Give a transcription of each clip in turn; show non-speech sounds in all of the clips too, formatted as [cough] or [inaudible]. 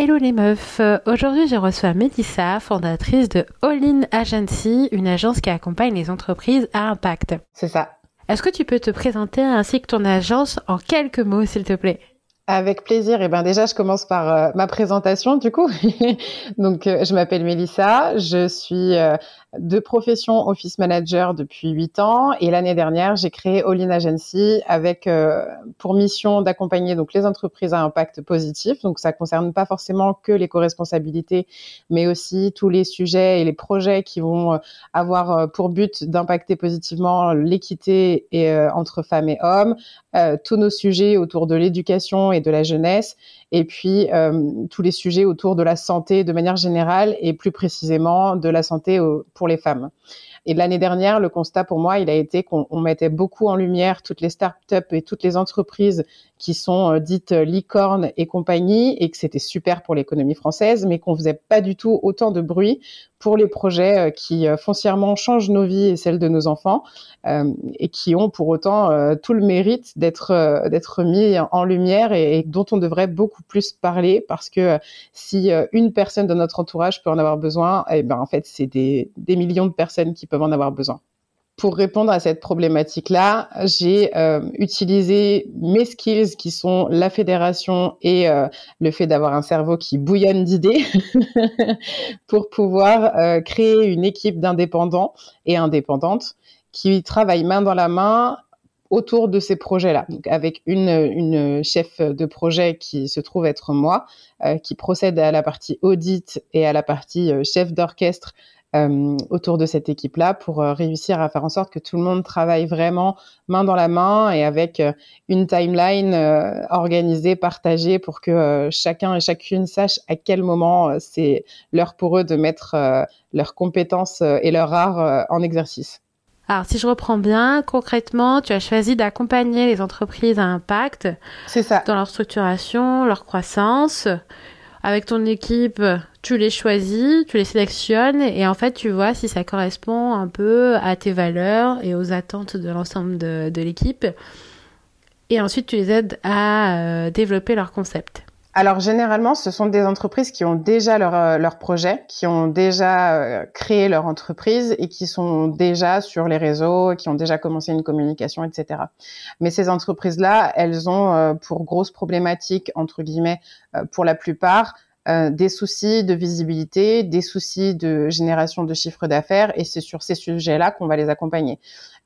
Hello les meufs, aujourd'hui je reçois Mélissa, fondatrice de All In Agency, une agence qui accompagne les entreprises à impact. C'est ça. Est-ce que tu peux te présenter ainsi que ton agence en quelques mots s'il te plaît? Avec plaisir. Et eh ben déjà, je commence par euh, ma présentation du coup. [laughs] Donc, euh, je m'appelle Mélissa, je suis euh, de profession office manager depuis huit ans et l'année dernière j'ai créé All In Agency avec pour mission d'accompagner donc les entreprises à impact positif donc ça concerne pas forcément que les co-responsabilités mais aussi tous les sujets et les projets qui vont avoir pour but d'impacter positivement l'équité et entre femmes et hommes tous nos sujets autour de l'éducation de la jeunesse et puis tous les sujets autour de la santé de manière générale et plus précisément de la santé au, pour les femmes. Et l'année dernière, le constat pour moi, il a été qu'on mettait beaucoup en lumière toutes les startups et toutes les entreprises qui sont euh, dites euh, licornes et compagnie, et que c'était super pour l'économie française, mais qu'on faisait pas du tout autant de bruit pour les projets euh, qui foncièrement changent nos vies et celles de nos enfants, et qui ont pour autant tout le mérite d'être d'être mis en lumière et, dont on devrait beaucoup plus parler, parce que si une personne de notre entourage peut en avoir besoin, eh ben en fait c'est des, des millions de personnes qui peuvent en avoir besoin pour répondre à cette problématique-là, j'ai euh, utilisé mes skills qui sont la fédération et euh, le fait d'avoir un cerveau qui bouillonne d'idées [laughs] pour pouvoir euh, créer une équipe d'indépendants et indépendantes qui travaillent main dans la main autour de ces projets-là, donc avec une, une chef de projet qui se trouve être moi, qui procède à la partie audit et à la partie chef d'orchestre euh, autour de cette équipe-là pour euh, réussir à faire en sorte que tout le monde travaille vraiment main dans la main et avec euh, une timeline organisée, partagée pour que chacun et chacune sache à quel moment c'est l'heure pour eux de mettre leurs compétences et leur art en exercice. Alors, si je reprends bien, concrètement, tu as choisi d'accompagner les entreprises à impact. C'est ça. Dans leur structuration, leur croissance. Avec ton équipe, tu les choisis, tu les sélectionnes et en fait tu vois si ça correspond un peu à tes valeurs et aux attentes de l'ensemble de, l'équipe. Et ensuite tu les aides à euh, développer leur concept. Alors généralement, ce sont des entreprises qui ont déjà leur, euh, leur projet, qui ont déjà euh, créé leur entreprise et qui sont déjà sur les réseaux, qui ont déjà commencé une communication, etc. Mais ces entreprises-là, elles ont pour grosse problématique, entre guillemets, pour la plupart, euh, des soucis de visibilité, des soucis de génération de chiffre d'affaires, et c'est sur ces sujets-là qu'on va les accompagner.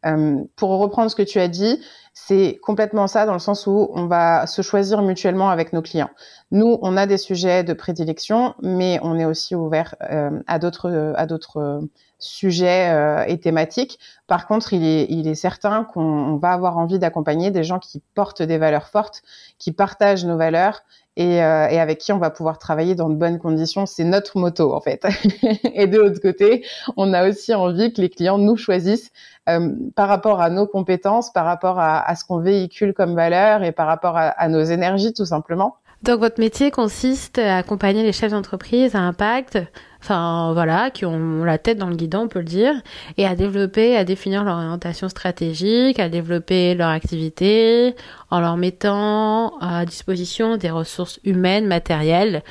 Euh, pour reprendre ce que tu as dit, c'est complètement ça dans le sens où on va se choisir mutuellement avec nos clients. Nous, on a des sujets de prédilection, mais on est aussi ouvert euh, à d'autres à d'autres sujets et thématiques. Par contre, il est, il est certain qu'on va avoir envie d'accompagner des gens qui portent des valeurs fortes, qui partagent nos valeurs et, euh, et, avec qui on va pouvoir travailler dans de bonnes conditions. C'est notre moto en fait. [laughs] et de l'autre côté, on a aussi envie que les clients nous choisissent euh, par rapport à nos compétences, par rapport à, à ce qu'on véhicule comme valeur et par rapport à, à nos énergies tout simplement. Donc votre métier consiste à accompagner les chefs d'entreprise à impact, enfin voilà, qui ont la tête dans le guidon, on peut le dire, et à développer, à définir leur orientation stratégique, à développer leur activité, en leur mettant à disposition des ressources humaines, matérielles,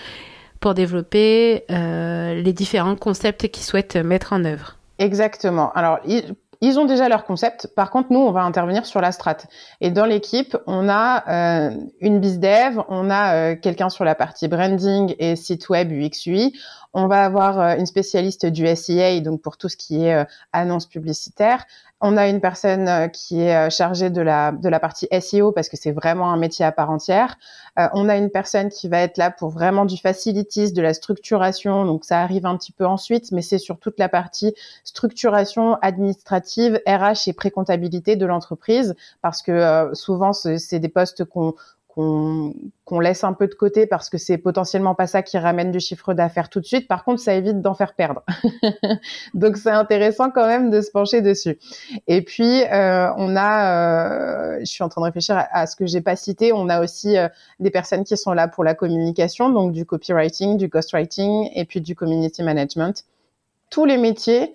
pour développer euh, les différents concepts qu'ils souhaitent mettre en œuvre. Exactement. Alors, ils ont déjà leur concept. Par contre, nous, on va intervenir sur la strat. Et dans l'équipe, on a euh, une bizdev, on a euh, quelqu'un sur la partie branding et site web UX UI. On va avoir euh, une spécialiste du SEA, donc pour tout ce qui est annonce publicitaire. On a une personne euh, qui est euh, chargée de la, de la partie SEO parce que c'est vraiment un métier à part entière. Euh, on a une personne qui va être là pour vraiment du facilities, de la structuration. Donc ça arrive un petit peu ensuite, mais c'est sur toute la partie structuration administrative, RH et précomptabilité de l'entreprise parce que souvent c'est des postes qu'on qu'on laisse un peu de côté parce que c'est potentiellement pas ça qui ramène du chiffre d'affaires tout de suite. Par contre, ça évite d'en faire perdre. [laughs] Donc c'est intéressant quand même de se pencher dessus. Et puis euh, on a, euh, je suis en train de réfléchir à, ce que j'ai pas cité. On a aussi euh, des personnes qui sont là pour la communication, donc du copywriting, du ghostwriting et puis du community management. Tous les métiers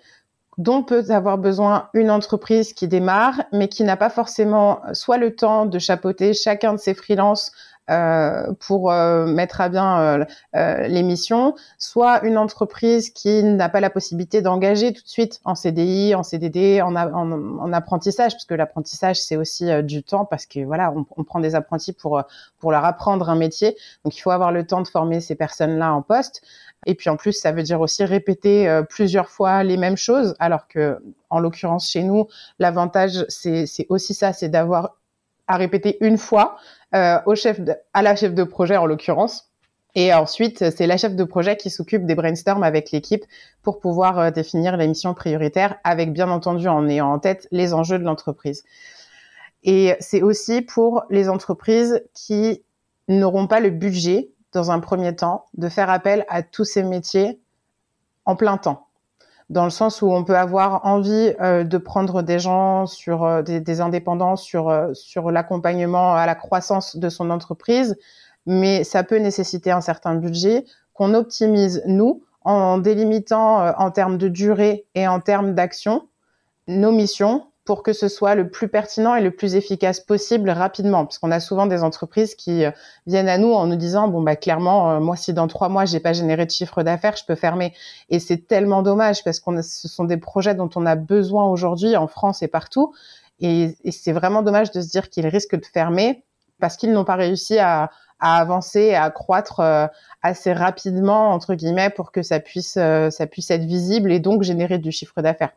dont peut avoir besoin une entreprise qui démarre, mais qui n'a pas forcément soit le temps de chapeauter chacun de ses freelances euh, pour euh, mettre à bien euh, euh, les missions, soit une entreprise qui n'a pas la possibilité d'engager tout de suite en CDI, en CDD, en, en, en apprentissage, parce que l'apprentissage c'est aussi du temps, parce que voilà, on, on, prend des apprentis pour pour leur apprendre un métier, donc il faut avoir le temps de former ces personnes-là en poste. Et puis en plus, ça veut dire aussi répéter euh, plusieurs fois les mêmes choses, alors que en l'occurrence chez nous, l'avantage c'est aussi ça, c'est d'avoir à répéter une fois euh, au chef à la chef de projet en l'occurrence. Et ensuite, c'est la chef de projet qui s'occupe des brainstorms avec l'équipe pour pouvoir euh, définir les missions prioritaires, avec bien entendu en ayant en tête les enjeux de l'entreprise. Et c'est aussi pour les entreprises qui n'auront pas le budget dans un premier temps, de faire appel à tous ces métiers en plein temps, dans le sens où on peut avoir envie euh, de prendre des gens sur euh, des, indépendants sur euh, sur l'accompagnement à la croissance de son entreprise, mais ça peut nécessiter un certain budget qu'on optimise nous en délimitant en termes de durée et en termes d'action nos missions pour que ce soit le plus pertinent et le plus efficace possible rapidement. Parce qu'on a souvent des entreprises qui euh, viennent à nous en nous disant bon bah clairement euh, moi si dans trois mois j'ai pas généré de chiffre d'affaires je peux fermer. Et c'est tellement dommage parce qu'on ce sont des projets dont on a besoin aujourd'hui en France et partout. Et, c'est vraiment dommage de se dire qu'ils risquent de fermer parce qu'ils n'ont pas réussi à, à avancer, à croître euh, assez rapidement entre guillemets pour que ça puisse ça puisse être visible et donc générer du chiffre d'affaires.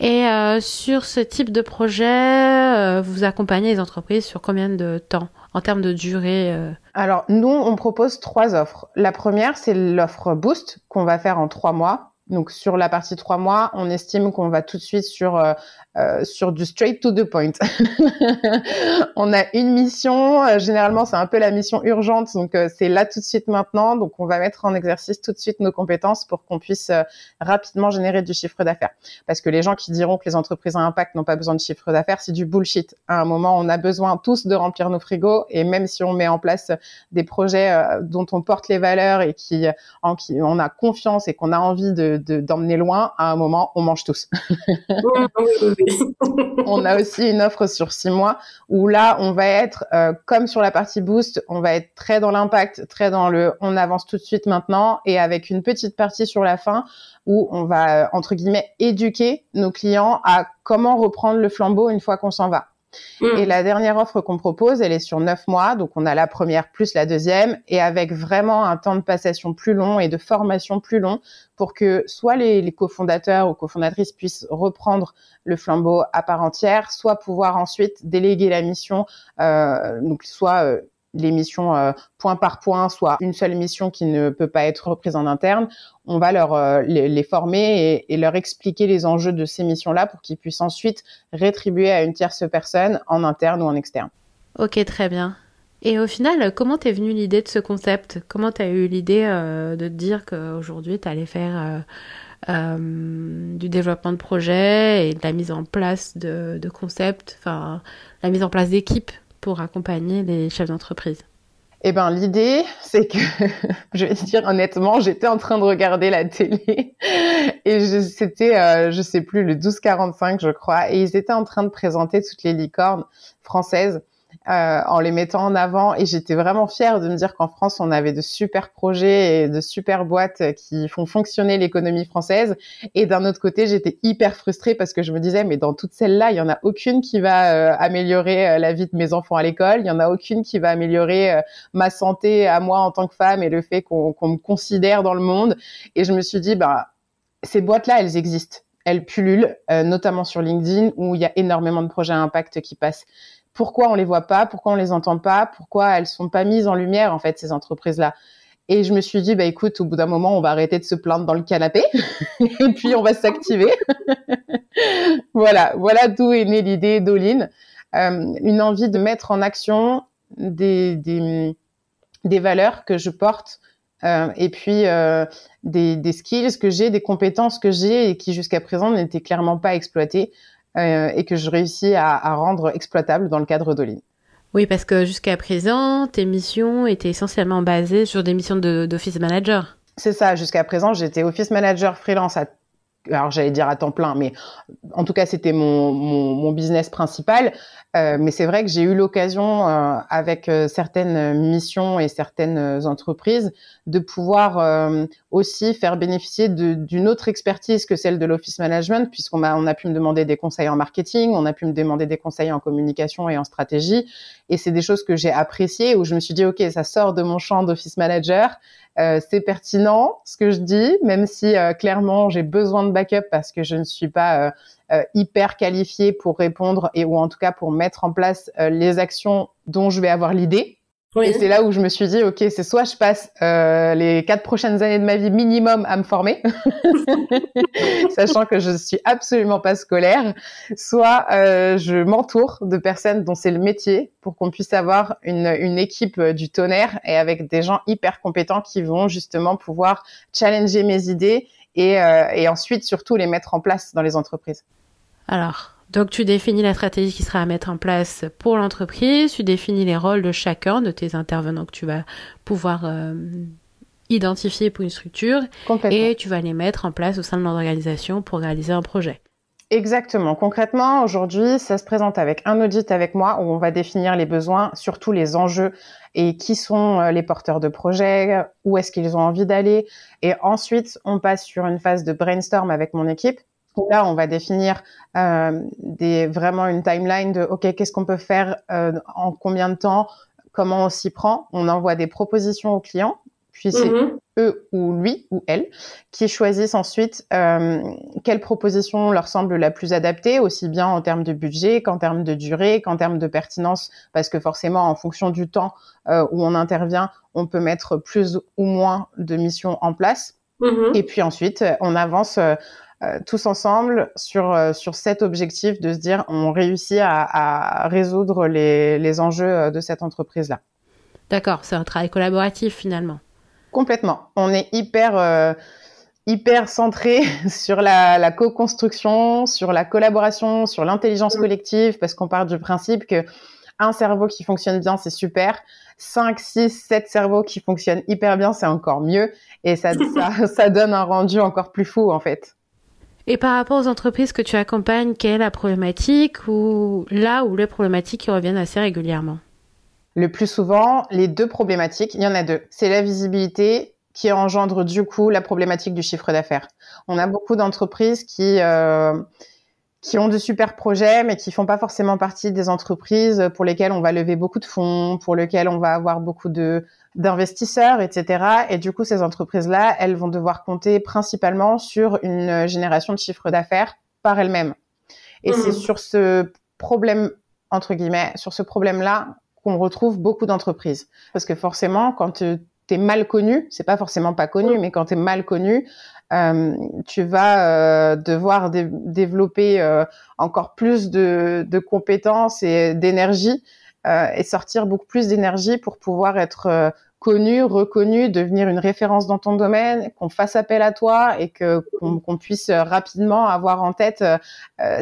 Et euh, sur ce type de projet, euh, vous accompagnez les entreprises sur combien de temps en termes de durée euh? Alors, nous, on propose trois offres. La première, c'est l'offre Boost qu'on va faire en trois mois. Donc, sur la partie trois mois, on estime qu'on va tout de suite sur euh, sur du straight to the point. [laughs] on a une mission, euh, généralement c'est un peu la mission urgente, donc euh, c'est là tout de suite maintenant, donc on va mettre en exercice tout de suite nos compétences pour qu'on puisse rapidement générer du chiffre d'affaires. Parce que les gens qui diront que les entreprises à impact n'ont pas besoin de chiffre d'affaires, c'est du bullshit. À un moment, on a besoin tous de remplir nos frigos, et même si on met en place des projets dont on porte les valeurs et qui en qui on a confiance et qu'on a envie de d'emmener loin, à un moment, on mange tous. [laughs] [laughs] on a aussi une offre sur six mois où là, on va être euh, comme sur la partie boost, on va être très dans l'impact, très dans le on avance tout de suite maintenant et avec une petite partie sur la fin où on va entre guillemets éduquer nos clients à comment reprendre le flambeau une fois qu'on s'en va. Mm. Et la dernière offre qu'on propose, elle est sur neuf mois. Donc, on a la première plus la deuxième et avec vraiment un temps de passation plus long et de formation plus long pour que soit les, cofondateurs ou cofondatrices puissent reprendre le flambeau à part entière, soit pouvoir ensuite déléguer la mission, euh, donc soit euh, les missions euh, point par point, soit une seule mission qui ne peut pas être reprise en interne, on va leur euh, les, former et, leur expliquer les enjeux de ces missions-là pour qu'ils puissent ensuite rétribuer à une tierce personne en interne ou en externe. Ok, très bien. Et au final, comment t'es venue l'idée de ce concept? Comment t'as eu l'idée euh, de te dire qu'aujourd'hui t'allais faire du développement de projet et de la mise en place de, de concepts, enfin la mise en place d'équipes? Pour accompagner les chefs d'entreprise. Eh ben l'idée, c'est que [laughs] je vais te dire honnêtement, j'étais en train de regarder la télé [laughs] et c'était, euh, je sais plus, le 1245 je crois, et ils étaient en train de présenter toutes les licornes françaises euh, en les mettant en avant. Et j'étais vraiment fière de me dire qu'en France, on avait de super projets et de super boîtes qui font fonctionner l'économie française. Et d'un autre côté, j'étais hyper frustrée parce que je me disais, mais dans toutes celles-là, il y en a aucune qui va euh, améliorer euh, la vie de mes enfants à l'école. Il y en a aucune qui va améliorer ma santé à moi en tant que femme et le fait qu'on me considère dans le monde. Et je me suis dit, bah, ces boîtes-là, elles existent. Elles pullulent, notamment sur LinkedIn, où il y a énormément de projets à impact qui passent pourquoi on les voit pas, pourquoi on les entend pas, pourquoi elles sont pas mises en lumière en fait ces entreprises-là. Et je me suis dit bah écoute, au bout d'un moment, on va arrêter de se plaindre dans le canapé [laughs] et puis on va s'activer. [laughs] voilà, voilà d'où est née l'idée d'Olin, euh, une envie de mettre en action des des, valeurs que je porte. Euh, et puis euh, des, des skills que j'ai, des compétences que j'ai et qui jusqu'à présent n'étaient clairement pas exploitées et que je réussis à, à rendre exploitable dans le cadre d'Olin. Oui, parce que jusqu'à présent, tes missions étaient essentiellement basées sur des missions d'office manager. C'est ça, jusqu'à présent, j'étais office manager freelance à alors j'allais dire à temps plein, mais en tout cas c'était mon, mon, mon, business principal. Euh, mais c'est vrai que j'ai eu l'occasion, euh, avec euh, certaines missions et certaines entreprises, de pouvoir euh, aussi faire bénéficier d'une autre expertise que celle de l'office management, puisqu'on a, on a pu me demander des conseils en marketing, on a pu me demander des conseils en communication et en stratégie. Et c'est des choses que j'ai appréciées, où je me suis dit, OK, ça sort de mon champ d'office manager, euh, c'est pertinent ce que je dis, même si euh, clairement j'ai besoin de backup parce que je ne suis pas euh, hyper qualifiée pour répondre et ou en tout cas pour mettre en place les actions dont je vais avoir l'idée. Et c'est là où je me suis dit, ok, c'est soit je passe euh, les quatre prochaines années de ma vie minimum à me former, [laughs] sachant que je suis absolument pas scolaire, soit euh, je m'entoure de personnes dont c'est le métier pour qu'on puisse avoir une, une équipe du tonnerre et avec des gens hyper compétents qui vont justement pouvoir challenger mes idées et, euh, et ensuite surtout les mettre en place dans les entreprises. Alors, donc tu définis la stratégie qui sera à mettre en place pour l'entreprise, tu définis les rôles de chacun de tes intervenants que tu vas pouvoir euh, identifier pour une structure et tu vas les mettre en place au sein de l'organisation pour réaliser un projet. Exactement. Concrètement, aujourd'hui, ça se présente avec un audit avec moi où on va définir les besoins, surtout les enjeux et qui sont euh, les porteurs de projets, où est-ce qu'ils ont envie d'aller. Et ensuite, on passe sur une phase de brainstorm avec mon équipe Là, on va définir euh, des, vraiment une timeline de OK, qu'est-ce qu'on peut faire euh, en combien de temps, comment on s'y prend. On envoie des propositions aux clients, puis c'est mm-hmm. eux ou lui ou elle qui choisissent ensuite euh, quelle proposition leur semble la plus adaptée, aussi bien en termes de budget qu'en termes de durée, qu'en termes de pertinence, parce que forcément, en fonction du temps où on intervient, on peut mettre plus ou moins de missions en place. Mm-hmm. Et puis ensuite, on avance tous ensemble sur euh, sur cet objectif de se dire on réussit à, à résoudre les, les enjeux euh, de cette entreprise là. D'accord, c'est un travail collaboratif finalement. Complètement. On est hyper hyper centré [laughs] sur la, la co-construction, sur la collaboration, sur l'intelligence mm. collective, parce qu'on part du principe que un cerveau qui fonctionne bien, c'est super. 5, 6, 7 cerveaux qui fonctionnent hyper bien, c'est encore mieux. Et ça, [laughs] ça, ça donne un rendu encore plus fou, en fait. Et par rapport aux entreprises que tu accompagnes, quelle est la problématique ou là où les problématiques qui reviennent assez régulièrement? Le plus souvent, les deux problématiques, il y en a deux. C'est la visibilité qui engendre du coup la problématique du chiffre d'affaires. On a beaucoup d'entreprises qui euh, qui ont de super projets, mais qui font pas forcément partie des entreprises pour lesquelles on va lever beaucoup de fonds, pour lesquelles on va avoir beaucoup de d'investisseurs, etc. Et du coup, ces entreprises-là, elles vont devoir compter principalement sur une génération de chiffre d'affaires par elles-mêmes. Et c'est mmh. sur ce problème, entre guillemets, sur ce problème-là qu'on retrouve beaucoup d'entreprises. Parce que forcément, quand tu es mal connu, c'est pas forcément pas connu, mmh. mais quand tu es mal connu, euh, tu vas euh, devoir développer euh, encore plus de, de compétences et d'énergie euh, et sortir beaucoup plus d'énergie pour pouvoir être euh, connu, reconnu, devenir une référence dans ton domaine, qu'on fasse appel à toi et que qu'on puisse rapidement avoir en tête euh,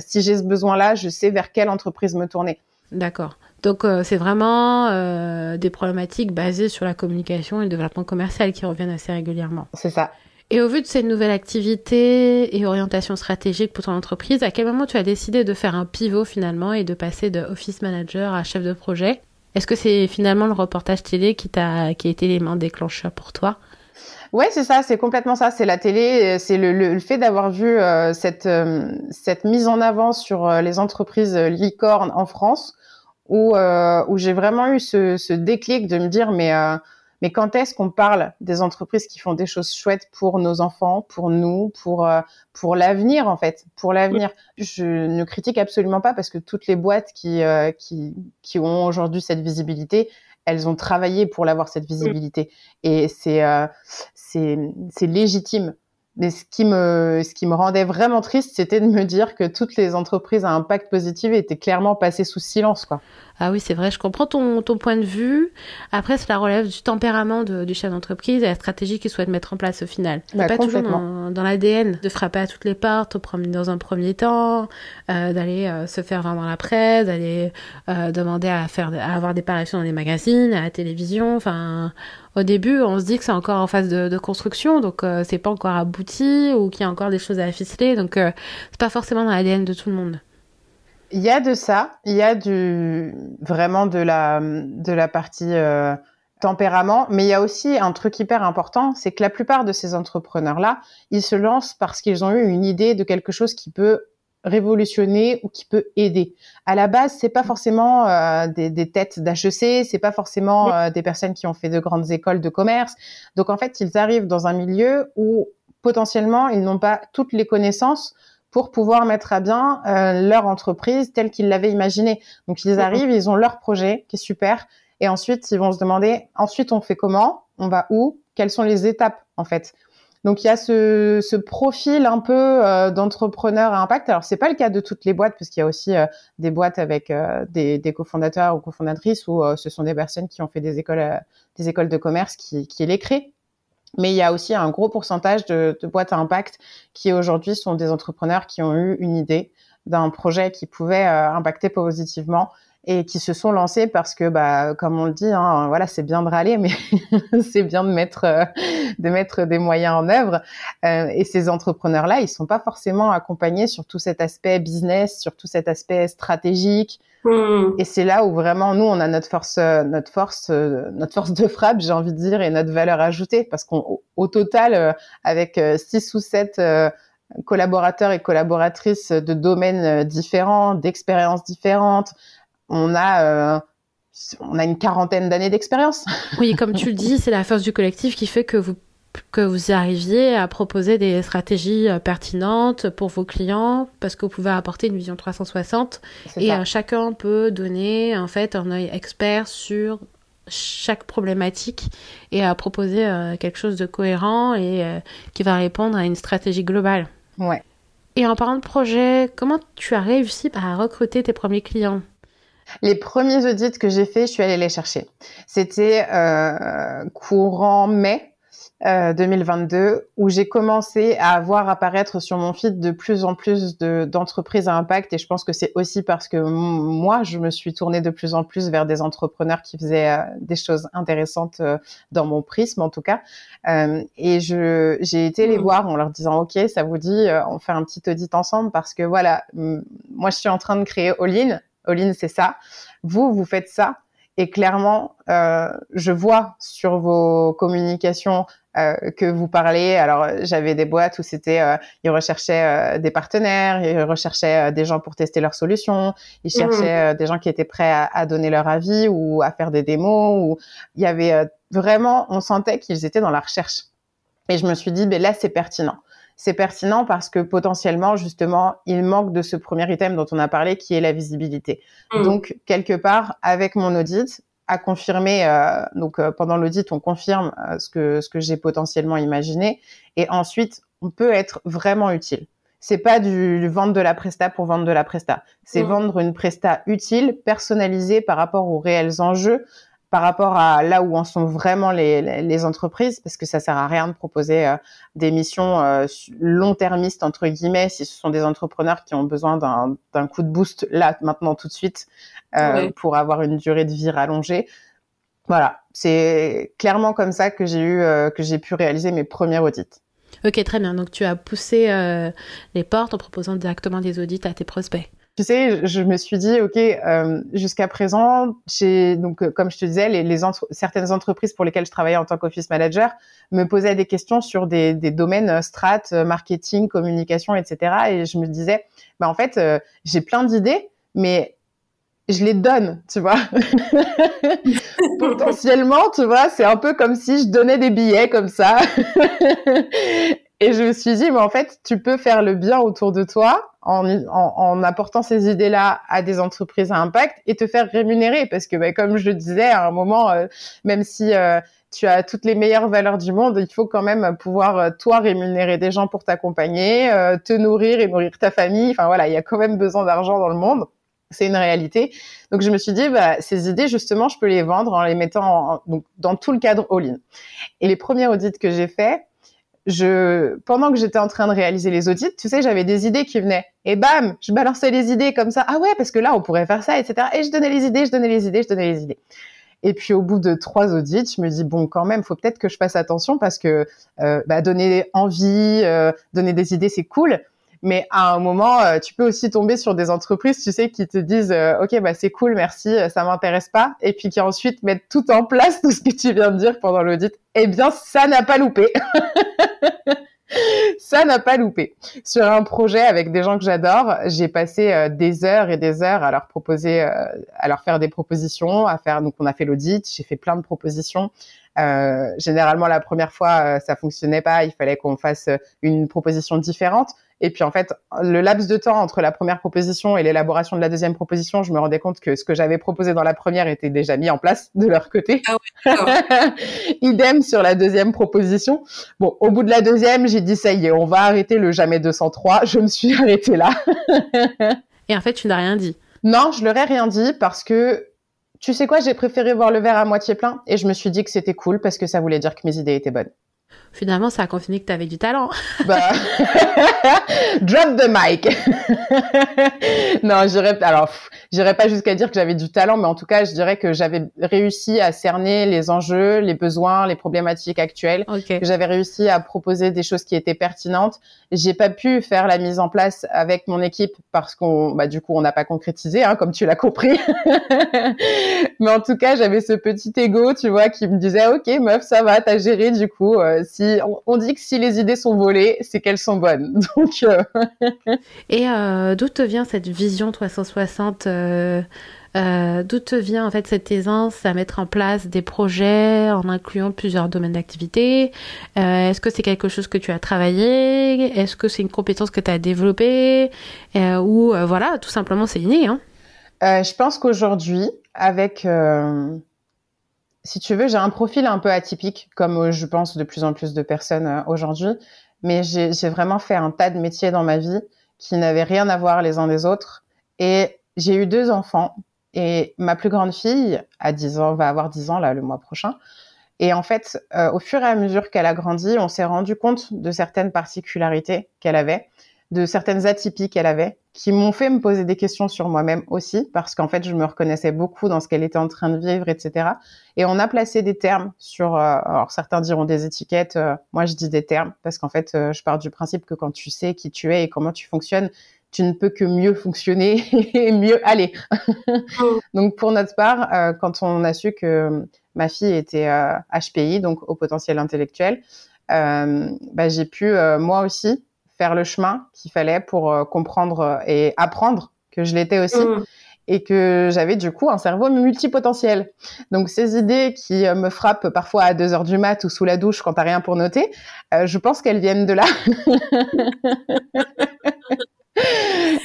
si j'ai ce besoin-là, je sais vers quelle entreprise me tourner. D'accord. Donc c'est vraiment des problématiques basées sur la communication et le développement commercial qui reviennent assez régulièrement. C'est ça. Et au vu de ces nouvelles activités et orientations stratégiques pour ton entreprise, à quel moment tu as décidé de faire un pivot finalement et de passer de office manager à chef de projet? Est-ce que c'est finalement le reportage télé qui, t'a, qui a été l'élément déclencheur pour toi? Ouais, c'est ça, c'est complètement ça. C'est la télé, c'est le, le, fait d'avoir vu euh, cette, euh, cette mise en avant sur euh, les entreprises licornes en France, où, où j'ai vraiment eu ce, ce, déclic de me dire, mais mais quand est-ce qu'on parle des entreprises qui font des choses chouettes pour nos enfants, pour nous, pour euh, pour l'avenir en fait, pour l'avenir? Je ne critique absolument pas parce que toutes les boîtes qui euh, qui qui ont aujourd'hui cette visibilité, elles ont travaillé pour l'avoir cette visibilité et c'est euh, c'est c'est légitime. Mais ce qui me ce qui me rendait vraiment triste, c'était de me dire que toutes les entreprises à impact positif étaient clairement passées sous silence quoi. Ah oui, c'est vrai, je comprends ton, ton point de vue. Après, cela relève du tempérament de, du chef d'entreprise et la stratégie qu'il souhaite mettre en place au final. Bah, pas toujours dans, dans l'ADN de frapper à toutes les portes dans un premier temps, euh, d'aller euh, se faire vendre dans la presse, d'aller euh, demander à faire à avoir des parutions dans les magazines, à la télévision. Enfin, au début, on se dit que c'est encore en phase de, construction, donc euh, c'est pas encore abouti ou qu'il y a encore des choses à ficeler. Donc, euh, c'est pas forcément dans l'ADN de tout le monde. Il y a de ça, il y a du vraiment de la de la partie euh, tempérament, mais il y a aussi un truc hyper important, c'est que la plupart de ces entrepreneurs là, ils se lancent parce qu'ils ont eu une idée de quelque chose qui peut révolutionner ou qui peut aider. À la base, c'est pas forcément euh, des, des, têtes d'HEC, c'est pas forcément euh, des personnes qui ont fait de grandes écoles de commerce. Donc en fait, ils arrivent dans un milieu où potentiellement ils n'ont pas toutes les connaissances pour pouvoir mettre à bien euh, leur entreprise telle qu'ils l'avaient imaginée. Donc ils arrivent, ils ont leur projet qui est super, et ensuite ils vont se demander ensuite on fait comment, on va où, quelles sont les étapes en fait. Donc il y a ce, profil un peu euh, d'entrepreneur à impact. Alors c'est pas le cas de toutes les boîtes parce qu'il y a aussi euh, des boîtes avec des, des cofondateurs ou cofondatrices où ce sont des personnes qui ont fait des écoles des écoles de commerce qui, qui les créent. Mais il y a aussi un gros pourcentage de, de boîtes à impact qui aujourd'hui sont des entrepreneurs qui ont eu une idée d'un projet qui pouvait euh, impacter positivement et qui se sont lancés parce que, bah, comme on le dit, hein, voilà, c'est bien de râler, mais [laughs] c'est bien de mettre, euh, de mettre des moyens en œuvre. Euh, et ces entrepreneurs-là, ils sont pas forcément accompagnés sur tout cet aspect business, sur tout cet aspect stratégique. Hmm. Et c'est là où vraiment nous, on a notre force, euh, notre force, notre force de frappe, j'ai envie de dire, et notre valeur ajoutée, parce qu'au au total, avec six ou sept collaborateurs et collaboratrices de domaines différents, d'expériences différentes, on a euh, on a une quarantaine d'années d'expérience. [laughs] Oui, comme tu le dis, c'est la force du collectif qui fait que vous que vous arriviez à proposer des stratégies euh, pertinentes pour vos clients parce que vous pouvez apporter une vision 360 et euh, chacun peut donner en fait un œil expert sur chaque problématique et à proposer quelque chose de cohérent et qui va répondre à une stratégie globale. Ouais. Et en parlant de projet, comment tu as réussi à recruter tes premiers clients? Les premiers audits que j'ai faits, je suis allée les chercher. C'était euh, courant mai 2022 euh, où j'ai commencé à voir apparaître sur mon feed de plus en plus d'entreprises à impact et je pense que c'est aussi parce que moi je me suis tournée de plus en plus vers des entrepreneurs qui faisaient euh, des choses intéressantes dans mon prisme en tout cas et je j'ai été les mmh. voir en leur disant ok ça vous dit on fait un petit audit ensemble parce que voilà moi je suis en train de créer All Oline, c'est ça. Vous, vous faites ça. Et clairement, euh, je vois sur vos communications euh, que vous parlez. Alors, j'avais des boîtes où c'était, euh, ils recherchaient des partenaires, ils recherchaient des gens pour tester leurs solutions, ils mmh. cherchaient des gens qui étaient prêts à, à, donner leur avis ou à faire des démos. Ou il y avait vraiment, on sentait qu'ils étaient dans la recherche. Et je me suis dit, ben là, c'est pertinent c'est pertinent parce que potentiellement, justement, il manque de ce premier item dont on a parlé, qui est la visibilité. Mm. Donc, quelque part, avec mon audit, à confirmer, euh, donc euh, pendant l'audit, on confirme euh, ce que ce que j'ai potentiellement imaginé, et ensuite, on peut être vraiment utile. C'est pas du, vendre de la presta pour vendre de la presta. C'est mm. vendre une presta utile, personnalisée par rapport aux réels enjeux, par rapport à là où en sont vraiment les, les, entreprises, parce que ça sert à rien de proposer euh, des missions euh, long-termistes entre guillemets si ce sont des entrepreneurs qui ont besoin d'un coup de boost là maintenant tout de suite euh, pour avoir une durée de vie rallongée. Voilà, c'est clairement comme ça que j'ai eu que j'ai pu réaliser mes premiers audits. Ok, très bien. Donc tu as poussé euh, les portes en proposant directement des audits à tes prospects. Tu sais, je me suis dit, ok, euh, jusqu'à présent, j'ai donc euh, comme je te disais, les, les certaines entreprises pour lesquelles je travaillais en tant qu'office manager me posaient des questions sur des, des domaines strat, marketing, communication, etc. Et je me disais, bah en fait, j'ai plein d'idées, mais je les donne, tu vois. [laughs] Potentiellement, tu vois, c'est un peu comme si je donnais des billets comme ça. Et je me suis dit, mais en fait, tu peux faire le bien autour de toi en, en, en apportant ces idées-là à des entreprises à impact et te faire rémunérer. Parce que, bah, comme je le disais, à un moment, euh, même si euh, tu as toutes les meilleures valeurs du monde, il faut quand même pouvoir, euh, toi, rémunérer des gens pour t'accompagner, te nourrir et nourrir ta famille. Enfin voilà, il y a quand même besoin d'argent dans le monde. C'est une réalité. Donc je me suis dit, bah, ces idées justement, je peux les vendre en les mettant donc, dans tout le cadre all-in. Et les premiers audits que j'ai faits, je, pendant que j'étais en train de réaliser les audits, tu sais, j'avais des idées qui venaient. Et bam, je balançais les idées comme ça. Ah ouais, parce que là, on pourrait faire ça, etc. Et je donnais les idées, je donnais les idées, je donnais les idées. Et puis au bout de trois audits, je me dis bon, quand même, faut peut-être que je fasse attention parce que euh, bah, donner envie, euh, donner des idées, c'est cool. Mais à un moment, euh, tu peux aussi tomber sur des entreprises, tu sais, qui te disent euh, OK, bah c'est cool, merci, euh, ça m'intéresse pas, et puis qui ensuite mettent tout en place tout ce que tu viens de dire pendant l'audit. Eh bien, ça n'a pas loupé. [laughs] ça n'a pas loupé. Sur un projet avec des gens que j'adore, j'ai passé des heures et des heures à leur proposer, à leur faire des propositions, à faire. Donc, on a fait l'audit, j'ai fait plein de propositions. Euh, généralement, la première fois, ça fonctionnait pas. Il fallait qu'on fasse une proposition différente. Et puis en fait, le laps de temps entre la première proposition et l'élaboration de la deuxième proposition, je me rendais compte que ce que j'avais proposé dans la première était déjà mis en place de leur côté. Ah [laughs] Idem sur la deuxième proposition. Bon, au bout de la deuxième, j'ai dit ça y est, on va arrêter le jamais 203. Je me suis [laughs] arrêtée là. et en fait, tu n'as rien dit. Non, je leur ai rien dit parce que tu sais quoi, j'ai préféré voir le verre à moitié plein et je me suis dit que c'était cool parce que ça voulait dire que mes idées étaient bonnes finalement, ça a confirmé que tu avais du talent. [laughs] Bah, drop the mic. [laughs] non, j'irais alors j'irais pas jusqu'à dire que j'avais du talent, mais en tout cas, je dirais que j'avais réussi à cerner les enjeux, les besoins, les problématiques actuelles. J'avais réussi à proposer des choses qui étaient pertinentes. J'ai pas pu faire la mise en place avec mon équipe parce qu'on, bah, du coup, on n'a pas concrétisé, hein, comme tu l'as compris. [laughs] mais en tout cas, j'avais ce petit ego, tu vois, qui me disait, ok, meuf, ça va, t'as géré. Du coup, euh, si on, dit que si les idées sont volées, c'est qu'elles sont bonnes. [laughs] Donc. Euh, [laughs] Et euh, d'où te vient cette vision 360 euh, d'où te vient en fait cette aisance à mettre en place des projets en incluant plusieurs domaines d'activité? Euh, Est-ce que c'est quelque chose que tu as travaillé? Est-ce que c'est une compétence que tu as développée? Euh, Ou voilà, tout simplement c'est inné hein Je pense qu'aujourd'hui, avec si tu veux, j'ai un profil un peu atypique, comme je pense de plus en plus de personnes aujourd'hui, mais j'ai vraiment fait un tas de métiers dans ma vie qui n'avaient rien à voir les uns des autres. Et j'ai eu deux enfants et ma plus grande fille, à 10 ans, va avoir 10 ans là le mois prochain. Et en fait, euh, au fur et à mesure qu'elle a grandi, on s'est rendu compte de certaines particularités qu'elle avait, de certaines atypies qu'elle avait, qui m'ont fait me poser des questions sur moi-même aussi, parce qu'en fait, je me reconnaissais beaucoup dans ce qu'elle était en train de vivre, etc. Et on a placé des termes sur, euh, alors certains diront des étiquettes, euh, moi je dis des termes, parce qu'en fait, je pars du principe que quand tu sais qui tu es et comment tu fonctionnes, tu ne peux que mieux fonctionner [laughs] et mieux aller. [laughs] Donc pour notre part, euh, quand on a su que ma fille était HPI, euh, donc au potentiel intellectuel, euh, bah, j'ai pu moi aussi faire le chemin qu'il fallait pour comprendre et apprendre que je l'étais aussi. Mm. Et que j'avais du coup un cerveau multipotentiel. Donc ces idées qui me frappent parfois à 2 heures du mat ou sous la douche quand t'as rien pour noter, je pense qu'elles viennent de là. [laughs]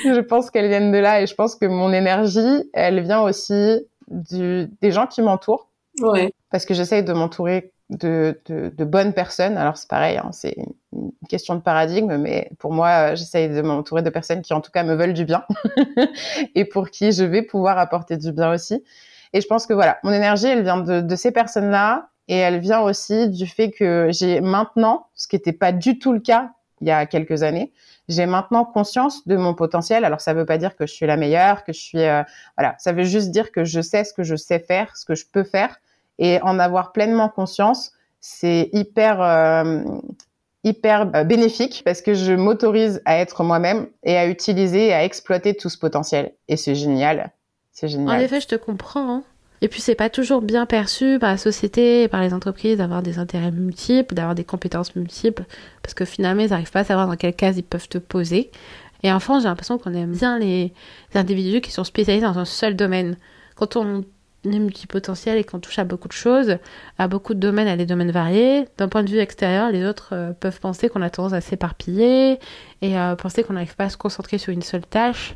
je pense qu'elles viennent de là et je pense que mon énergie, elle vient aussi du, des gens qui m'entourent. Ouais. Parce que j'essaye de m'entourer de, de, de, bonnes personnes. Alors c'est pareil, hein, c'est une question de paradigme, mais pour moi, j'essaye de m'entourer de personnes qui en tout cas me veulent du bien [laughs] et pour qui je vais pouvoir apporter du bien aussi. Et je pense que voilà, mon énergie, elle vient de, de ces personnes-là et elle vient aussi du fait que j'ai maintenant, ce qui n'était pas du tout le cas il y a quelques années, j'ai maintenant conscience de mon potentiel. Alors ça veut pas dire que je suis la meilleure, que je suis euh, voilà, ça veut juste dire que je sais ce que je sais faire, ce que je peux faire et en avoir pleinement conscience, c'est hyper euh, hyper euh, bénéfique parce que je m'autorise à être moi-même et à utiliser et à exploiter tout ce potentiel. Et c'est génial. C'est génial. En effet, je te comprends. Hein. Et puis c'est pas toujours bien perçu par la société et par les entreprises d'avoir des intérêts multiples, d'avoir des compétences multiples, parce que finalement ils n'arrivent pas à savoir dans quelle case ils peuvent te poser. Et en France, j'ai l'impression qu'on aime bien les individus qui sont spécialisés dans un seul domaine. Quand on est multipotentiel et qu'on touche à beaucoup de choses, à beaucoup de domaines, à des domaines variés. D'un point de vue extérieur, les autres euh, peuvent penser qu'on a tendance à s'éparpiller et à penser qu'on n'arrive pas à se concentrer sur une seule tâche.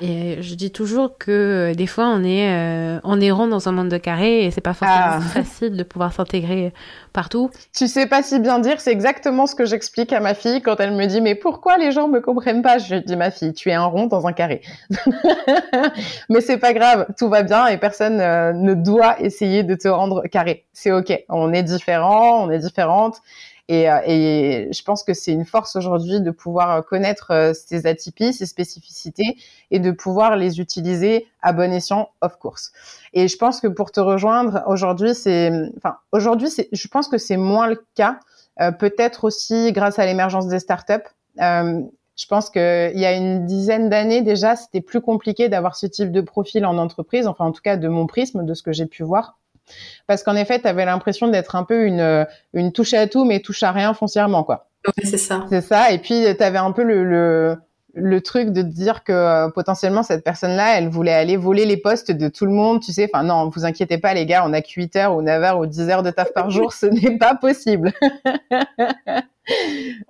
Et je dis toujours que euh, des fois on est euh, on est rond dans un monde de carrés et c'est pas forcément ah. facile de pouvoir s'intégrer partout. Tu sais pas si bien dire, c'est exactement ce que j'explique à ma fille quand elle me dit mais pourquoi les gens me comprennent pas? Je dis ma fille, tu es un rond dans un carré. [laughs] mais c'est pas grave, tout va bien et personne euh, ne doit essayer de te rendre carré. C'est OK, on est différent, on est différente et, euh, et je pense que c'est une force aujourd'hui de pouvoir connaître euh, ces atypies, ces spécificités et de pouvoir les utiliser à bon escient, of course. Et je pense que pour te rejoindre aujourd'hui, c'est, enfin, aujourd'hui, je pense que c'est moins le cas. Euh, peut-être aussi grâce à l'émergence des startups. Euh, je pense qu'il y a une dizaine d'années déjà, c'était plus compliqué d'avoir ce type de profil en entreprise, enfin en tout cas de mon prisme, de ce que j'ai pu voir. Parce qu'en effet, tu avais l'impression d'être un peu une, une touche à tout, mais touche à rien foncièrement, quoi. Oui, c'est ça. C'est ça. Et puis, tu avais un peu le, le, le, truc de dire que euh, potentiellement, cette personne-là, elle voulait aller voler les postes de tout le monde, tu sais. Enfin, non, vous inquiétez pas, les gars, on a que 8 heures ou 9 heures ou 10 heures de taf par jour, ce n'est pas possible. [laughs]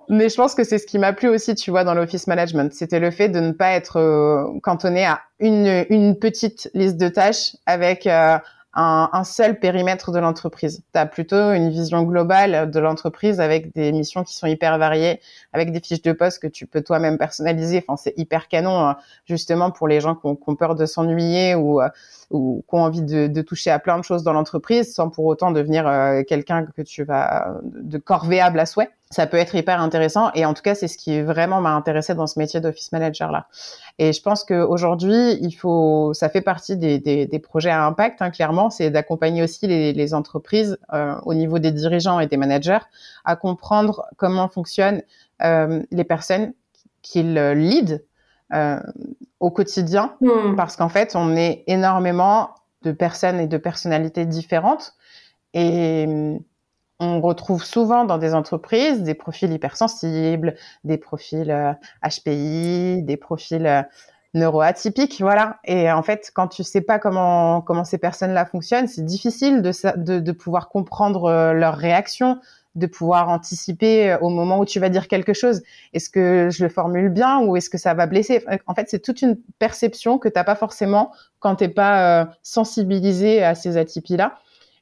Mais je pense que c'est ce qui m'a plu aussi, tu vois, dans l'office management. C'était le fait de ne pas être euh, cantonné à une, une petite liste de tâches avec euh, un, seul périmètre de l'entreprise. Tu as plutôt une vision globale de l'entreprise avec des missions qui sont hyper variées, avec des fiches de poste que tu peux toi-même personnaliser. Enfin, c'est hyper canon, hein, justement, pour les gens qui ont, peur de s'ennuyer ou, euh, ou qui ont envie de, toucher à plein de choses dans l'entreprise sans pour autant devenir euh, quelqu'un que tu vas de corvéable à souhait ça peut être hyper intéressant. Et en tout cas, c'est ce qui vraiment m'a intéressé dans ce métier d'office manager là. Et je pense qu'aujourd'hui, il faut, ça fait partie des, des, des projets à impact, hein, clairement, c'est d'accompagner aussi les, les entreprises euh, au niveau des dirigeants et des managers à comprendre comment fonctionnent euh, les personnes qu'ils lead euh, au quotidien, hmm. parce qu'en fait, on est énormément de personnes et de personnalités différentes. Et on retrouve souvent dans des entreprises des profils hypersensibles, des profils HPI, euh, des profils euh, neuroatypiques, voilà. Et en fait, quand tu sais pas comment comment ces personnes-là fonctionnent, c'est difficile de, de, de pouvoir comprendre euh, leurs réactions, de pouvoir anticiper au moment où tu vas dire quelque chose. Est-ce que je le formule bien ou est-ce que ça va blesser? En fait, c'est toute une perception que t'as pas forcément quand t'es pas sensibilisé à ces atypies-là.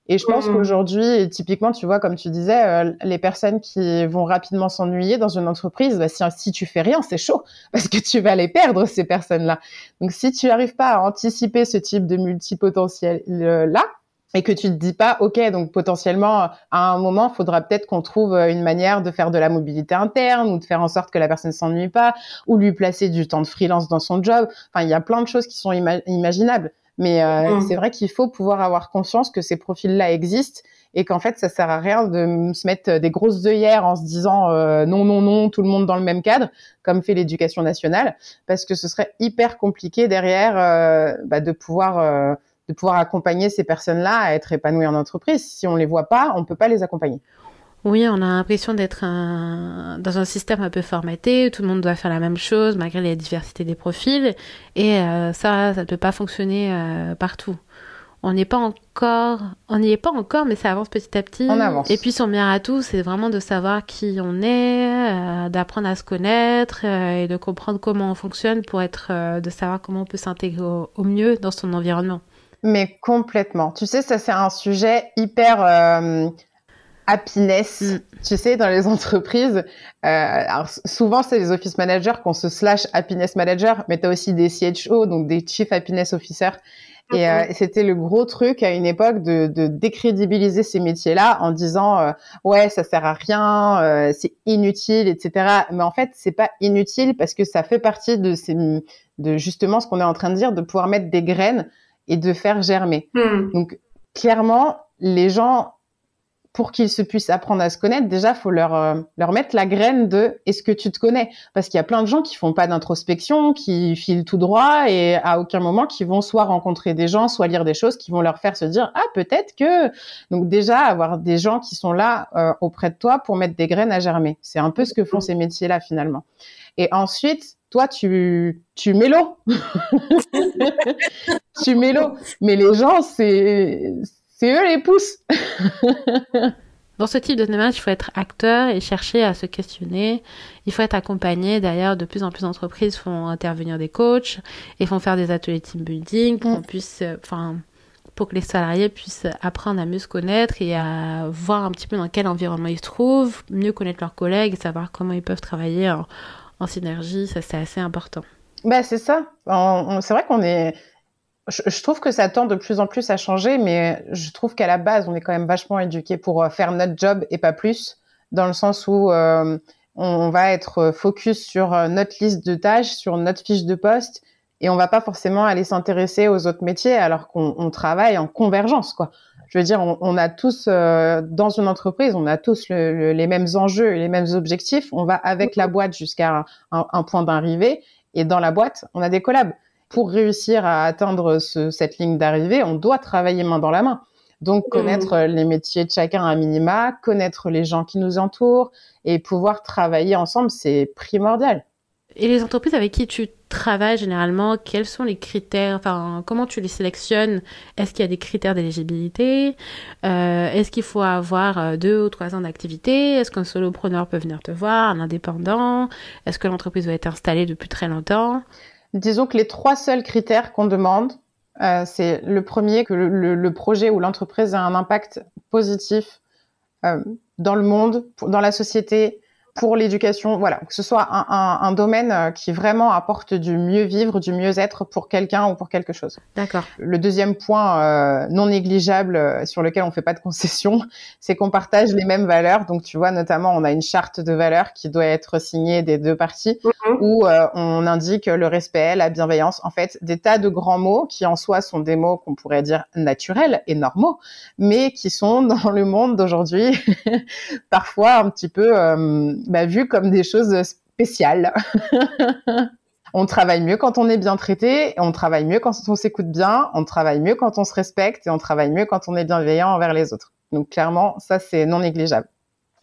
Et je pense mmh. qu'aujourd'hui, typiquement, tu vois, comme tu disais, euh, les personnes qui vont rapidement s'ennuyer dans une entreprise, bah, si, si tu fais rien, c'est chaud [laughs] parce que tu vas les perdre ces personnes-là. Donc, si tu n'arrives pas à anticiper ce type de multipotentiel là, et que tu te dis pas, ok, donc potentiellement à un moment, il faudra peut-être qu'on trouve une manière de faire de la mobilité interne ou de faire en sorte que la personne s'ennuie pas, ou lui placer du temps de freelance dans son job. Enfin, il y a plein de choses qui sont imaginables. Mais euh, mm. c'est vrai qu'il faut pouvoir avoir conscience que ces profils-là existent et qu'en fait, ça sert à rien de se mettre des grosses œillères en se disant euh, non, non, non, tout le monde dans le même cadre, comme fait l'éducation nationale, parce que ce serait hyper compliqué derrière euh, bah, de pouvoir de pouvoir accompagner ces personnes-là à être épanouies en entreprise. Si on les voit pas, on peut pas les accompagner. Oui, on a l'impression d'être dans un système un peu formaté, où tout le monde doit faire la même chose malgré la diversité des profils, et euh, ça, ça ne peut pas fonctionner euh, partout. On n'est pas encore, on n'y est pas encore, mais ça avance petit à petit. On avance. Et puis son bien à tout, c'est vraiment de savoir qui on est, euh, d'apprendre à se connaître et de comprendre comment on fonctionne pour être, de savoir comment on peut s'intégrer au, mieux dans son environnement. Mais complètement. Tu sais, ça c'est un sujet hyper happiness, mm. tu sais, dans les [laughs] entreprises. Euh, alors souvent, c'est les office managers qu'on se slash happiness manager, mais tu as aussi des CHO, donc des chief happiness officers. Et euh, c'était le gros truc à une époque de, de décrédibiliser ces métiers-là en disant euh, ouais ça sert à rien, euh, c'est inutile, etc. Mais en fait c'est pas inutile parce que ça fait partie de ces, de justement ce qu'on est en train de dire, de pouvoir mettre des graines et de faire germer. Mm. Donc clairement les gens pour qu'ils se puissent apprendre à se connaître, déjà, faut leur euh, leur mettre la graine de est-ce que tu te connais? Parce qu'il y a plein de gens qui font pas d'introspection, qui filent tout droit et à aucun moment qui vont soit rencontrer des gens, soit lire des choses qui vont leur faire se dire ah peut-être que donc déjà avoir des gens qui sont là euh, auprès de toi pour mettre des graines à germer. C'est un peu ce que font ces métiers-là finalement. Et ensuite, toi, tu, tu mélo. [laughs] tu mélo. Mais les gens, c'est, c'est eux les pouces. [laughs] Dans ce type de démarche, il faut être acteur et chercher à se questionner. Il faut être accompagné. D'ailleurs, de plus en plus d'entreprises font intervenir des coachs et font faire des ateliers team building pour mm. puisse, euh, enfin, pour que les salariés puissent apprendre à mieux se connaître et à voir un petit peu dans quel environnement ils se trouvent, mieux connaître leurs collègues et savoir comment ils peuvent travailler en, en synergie. Ça, c'est assez important. Bah, c'est ça. C'est vrai qu'on est, je, trouve que ça tend de plus en plus à changer, mais je trouve qu'à la base, on est quand même vachement éduqué pour euh, faire notre job et pas plus, dans le sens où euh, on va être focus sur euh, notre liste de tâches, sur notre fiche de poste, et on va pas forcément aller s'intéresser aux autres métiers, alors qu'on travaille en convergence, quoi. Je veux dire, on, a tous dans une entreprise, on a tous les mêmes enjeux les mêmes objectifs. On va avec la boîte jusqu'à un, un point d'arrivée, et dans la boîte, on a des collabs pour réussir à atteindre cette ligne d'arrivée, on doit travailler main dans la main. Donc mmh. connaître les métiers de chacun à minima, connaître les gens qui nous entourent et pouvoir travailler ensemble, c'est primordial. Et les entreprises avec qui tu travailles généralement, quels sont les critères Enfin, comment tu les sélectionnes? Est-ce qu'il y a des critères d'éligibilité? Euh, Est-ce qu'il faut avoir euh, deux ou trois ans d'activité? Est-ce qu'un solopreneur peut venir te voir, un indépendant? Est-ce que l'entreprise doit être installée depuis très longtemps? Disons que les trois seuls critères qu'on demande, euh, c'est le premier que le, projet ou l'entreprise a un impact positif euh, dans le monde, dans la société, pour l'éducation, voilà, que ce soit un, un, un, domaine euh, qui vraiment apporte du mieux vivre, du mieux être pour quelqu'un ou pour quelque chose. D'accord. Le deuxième point euh, non négligeable euh, sur lequel on fait pas de concession, [laughs] c'est qu'on partage les mêmes valeurs. Donc tu vois, notamment, on a une charte de valeurs qui doit être signée des deux parties, mm-hmm. où on indique le respect, la bienveillance, en fait, des tas de grands mots qui en soi sont des mots qu'on pourrait dire naturels et normaux, mais qui sont [laughs] dans le monde d'aujourd'hui [laughs] parfois un petit peu bah, vu comme des choses spéciales. [laughs] on travaille mieux quand on est bien traité, on travaille mieux quand on s'écoute bien, on travaille mieux quand on se respecte et on travaille mieux quand on est bienveillant envers les autres. Donc clairement, ça c'est non négligeable.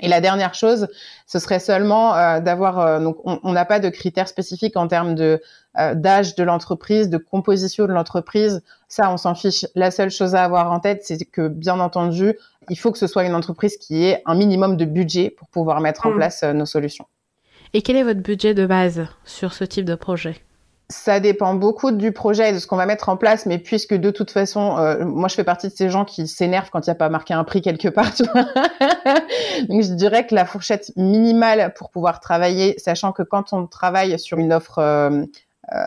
Et la dernière chose, ce serait seulement euh, d'avoir. Euh, donc, on n'a pas de critères spécifiques en termes de euh, d'âge de l'entreprise, de composition de l'entreprise. Ça, on s'en fiche. La seule chose à avoir en tête, c'est que, bien entendu, il faut que ce soit une entreprise qui ait un minimum de budget pour pouvoir mettre en mmh. place nos solutions. Et quel est votre budget de base sur ce type de projet? Ça dépend beaucoup du projet et de ce qu'on va mettre en place, mais puisque de toute façon, euh, moi je fais partie de ces gens qui s'énervent quand il n'y a pas marqué un prix quelque part. [laughs] Donc je dirais que la fourchette minimale pour pouvoir travailler, sachant que quand on travaille sur une offre euh, euh,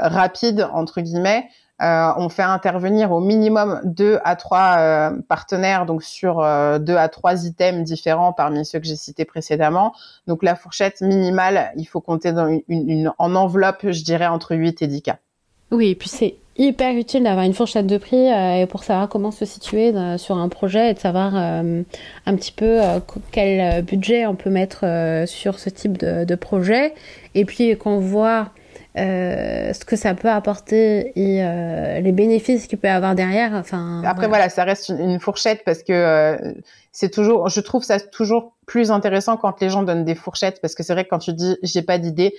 rapide entre guillemets, euh, on fait intervenir au minimum deux à trois euh, partenaires, donc sur euh, deux à trois items différents parmi ceux que j'ai cités précédemment. Donc la fourchette minimale, il faut compter dans une, en enveloppe, je dirais entre 8 et 10 cas. Oui, et puis c'est hyper utile d'avoir une fourchette de prix pour savoir comment se situer sur un projet et de savoir un petit peu quel budget on peut mettre sur ce type de, de projet. Et puis qu'on voit euh, ce que ça peut apporter et euh, les bénéfices qu'il peut avoir derrière. Enfin, Après, voilà, ça reste une, fourchette parce que euh, c'est toujours, je trouve ça toujours plus intéressant quand les gens donnent des fourchettes parce que c'est vrai que quand tu dis j'ai pas d'idée,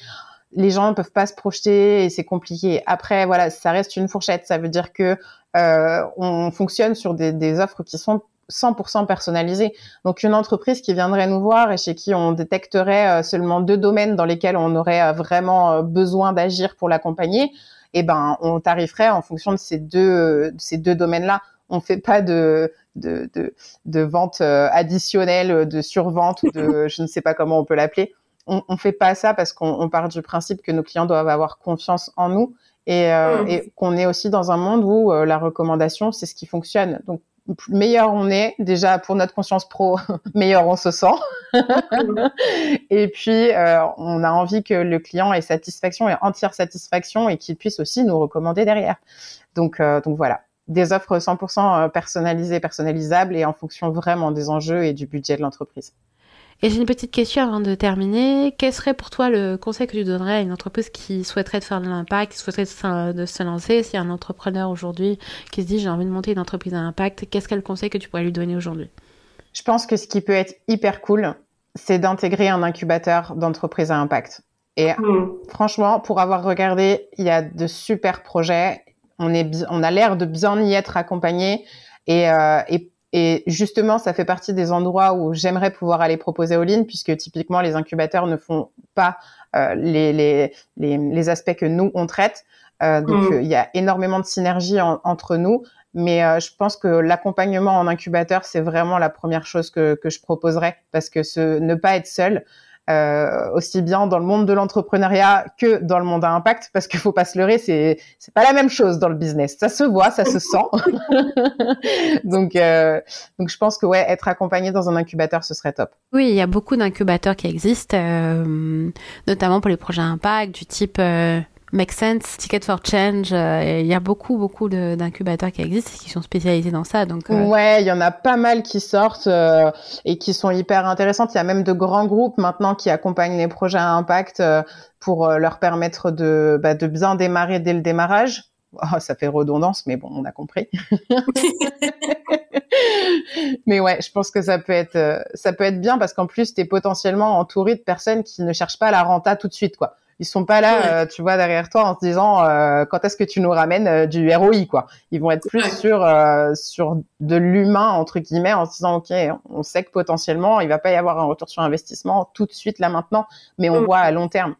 les gens ne peuvent pas se projeter et c'est compliqué. Après, voilà, ça reste une fourchette. Ça veut dire que on fonctionne sur des, des offres qui sont 100% personnalisé. Donc une entreprise qui viendrait nous voir et chez qui on détecterait euh, seulement deux domaines dans lesquels on aurait euh, vraiment euh, besoin d'agir pour l'accompagner, eh ben on tariferait en fonction de ces deux ces deux domaines-là. On fait pas de de, de, de vente additionnelle, de survente ou de [laughs] je ne sais pas comment on peut l'appeler. On, on fait pas ça parce qu'on part du principe que nos clients doivent avoir confiance en nous et, mmh. et qu'on est aussi dans un monde où la recommandation c'est ce qui fonctionne. Donc meilleur on est, déjà pour notre conscience pro, [laughs] meilleur on se sent. [laughs] et puis, euh, on a envie que le client ait satisfaction et entière satisfaction et qu'il puisse aussi nous recommander derrière. Donc, euh, donc voilà. des offres 100% personnalisées, personnalisables et en fonction vraiment des enjeux et du budget de l'entreprise. Et j'ai une petite question avant de terminer. Quel serait pour toi le conseil que tu donnerais à une entreprise qui souhaiterait faire de l'impact, qui souhaiterait de se lancer? Si un entrepreneur aujourd'hui qui se dit j'ai envie de monter une entreprise à impact, qu'est-ce qu'est le conseil que tu pourrais lui donner aujourd'hui? Je pense que ce qui peut être hyper cool, c'est d'intégrer un incubateur d'entreprise à impact. Et hmm. franchement, pour avoir regardé, il y a de super projets. On, est, on a l'air de bien y être accompagné. Et, euh, et et justement, ça fait partie des endroits où j'aimerais pouvoir aller proposer aux lignes, puisque typiquement, les incubateurs ne font pas euh, les, les, les, les, aspects que nous, on traite. Euh, donc, mm. il y a énormément de synergie entre nous. Mais euh, je pense que l'accompagnement en incubateur, c'est vraiment la première chose que, que je proposerais, parce que ce, ne pas être seul, euh, aussi bien dans le monde de l'entrepreneuriat que dans le monde à impact, parce qu'il faut pas se leurrer, c'est c'est pas la même chose dans le business. Ça se voit, ça se sent. [laughs] donc euh, donc je pense que ouais, être accompagné dans un incubateur, ce serait top. Oui, il y a beaucoup d'incubateurs qui existent, euh, notamment pour les projets à impact du type euh, Make Sense, Ticket for Change. Euh, il y a beaucoup, beaucoup d'incubateurs qui existent et qui sont spécialisés dans ça. Donc, euh, Ouais, il y en a pas mal qui sortent euh, et qui sont hyper intéressantes. Il y a même de grands groupes maintenant qui accompagnent les projets à impact pour leur permettre de, bah, de bien démarrer dès le démarrage. Oh, ça fait redondance, mais bon, on a compris. [laughs] mais ouais, je pense que ça peut être, ça peut être bien parce qu'en plus, tu es potentiellement entouré de personnes qui ne cherchent pas la renta tout de suite, quoi. Ils sont pas là, euh, tu vois, derrière toi en se disant euh, quand est-ce que tu nous ramènes euh, du ROI, quoi. Ils vont être plus sur sur de l'humain entre guillemets en se disant ok, on sait que potentiellement il va pas y avoir un retour sur investissement tout de suite là maintenant, mais on mm. voit à long terme.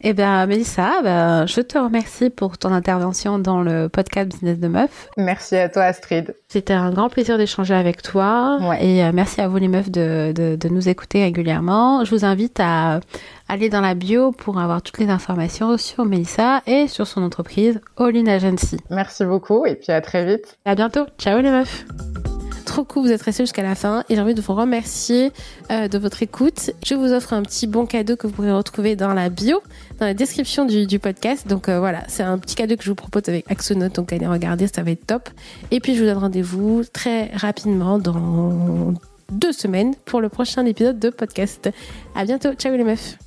Eh bien, Mélissa, ben, je te remercie pour ton intervention dans le podcast Business de Meuf. Merci à toi, Astrid. C'était un grand plaisir d'échanger avec toi. Et euh, merci à vous, les meufs, de, de, de, nous écouter régulièrement. Je vous invite à aller dans la bio pour avoir toutes les informations sur Mélissa et sur son entreprise All In Agency. Merci beaucoup et puis à très vite. À bientôt. Ciao, les meufs trop cool, vous êtes restés jusqu'à la fin et j'ai envie de vous remercier euh, de votre écoute. Je vous offre un petit bon cadeau que vous pourrez retrouver dans la bio, dans la description du, podcast. Donc euh, voilà, c'est un petit cadeau que je vous propose avec Axonote, donc allez regarder, ça va être top. Et puis je vous donne rendez-vous très rapidement dans deux semaines pour le prochain épisode de podcast. À bientôt, ciao les meufs